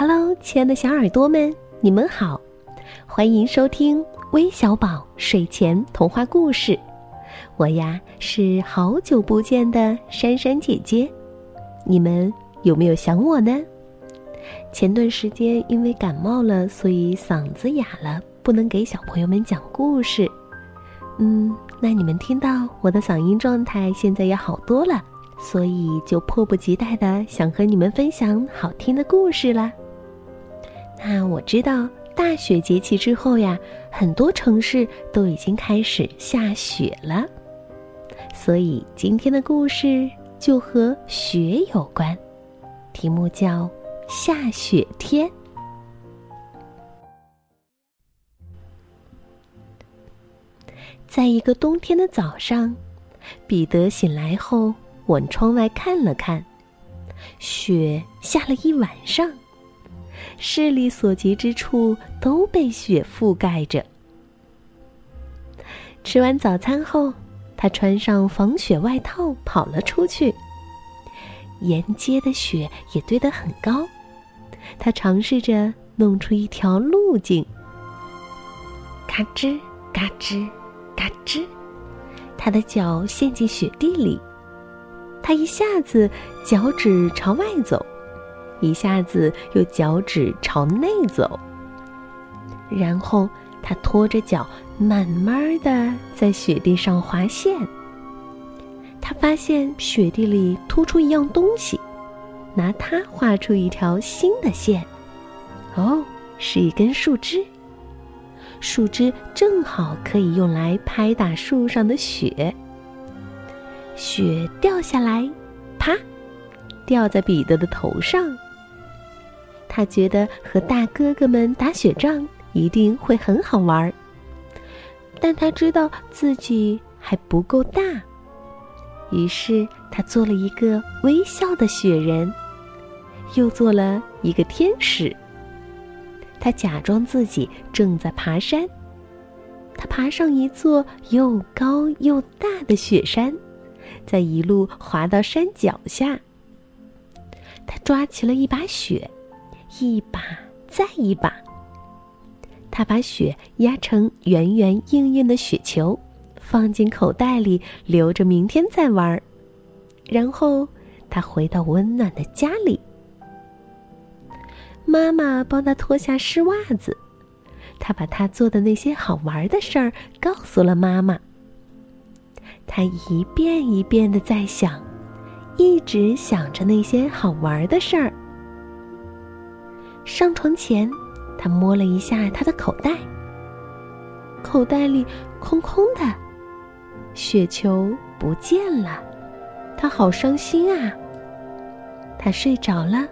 Hello，亲爱的小耳朵们，你们好，欢迎收听微小宝睡前童话故事。我呀是好久不见的珊珊姐姐，你们有没有想我呢？前段时间因为感冒了，所以嗓子哑了，不能给小朋友们讲故事。嗯，那你们听到我的嗓音状态现在也好多了，所以就迫不及待的想和你们分享好听的故事了。那我知道大雪节气之后呀，很多城市都已经开始下雪了，所以今天的故事就和雪有关，题目叫《下雪天》。在一个冬天的早上，彼得醒来后往窗外看了看，雪下了一晚上，视力所及之处都被雪覆盖着。吃完早餐后，他穿上防雪外套跑了出去。沿街的雪也堆得很高，他尝试着弄出一条路径。嘎吱嘎吱。嘎吱，他的脚陷进雪地里，他一下子脚趾朝外走，一下子又脚趾朝内走。然后他拖着脚，慢慢的在雪地上滑线。他发现雪地里突出一样东西，拿它画出一条新的线。哦，是一根树枝。树枝正好可以用来拍打树上的雪。雪掉下来，啪，掉在彼得的头上。他觉得和大哥哥们打雪仗一定会很好玩儿，但他知道自己还不够大，于是他做了一个微笑的雪人，又做了一个天使。他假装自己正在爬山。他爬上一座又高又大的雪山，再一路滑到山脚下。他抓起了一把雪，一把再一把。他把雪压成圆圆硬硬的雪球，放进口袋里，留着明天再玩。然后他回到温暖的家里。妈妈帮他脱下湿袜子，他把他做的那些好玩的事儿告诉了妈妈。他一遍一遍的在想，一直想着那些好玩的事儿。上床前，他摸了一下他的口袋，口袋里空空的，雪球不见了，他好伤心啊。他睡着了。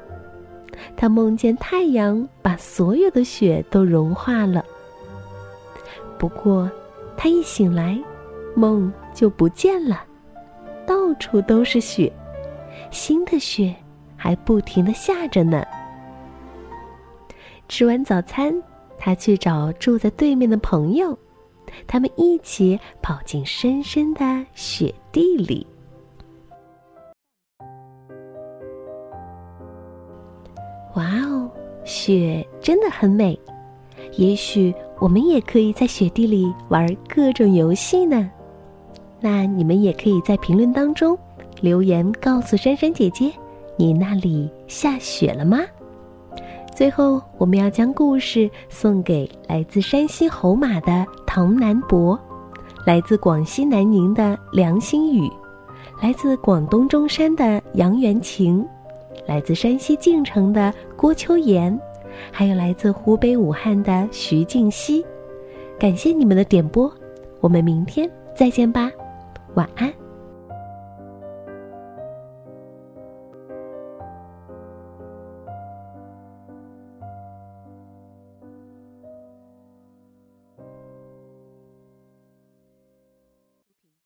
他梦见太阳把所有的雪都融化了。不过，他一醒来，梦就不见了，到处都是雪，新的雪还不停的下着呢。吃完早餐，他去找住在对面的朋友，他们一起跑进深深的雪地里。哇哦，雪真的很美。也许我们也可以在雪地里玩各种游戏呢。那你们也可以在评论当中留言告诉珊珊姐姐，你那里下雪了吗？最后，我们要将故事送给来自山西侯马的唐南博，来自广西南宁的梁新宇，来自广东中山的杨元晴。来自山西晋城的郭秋妍，还有来自湖北武汉的徐静熙，感谢你们的点播，我们明天再见吧，晚安。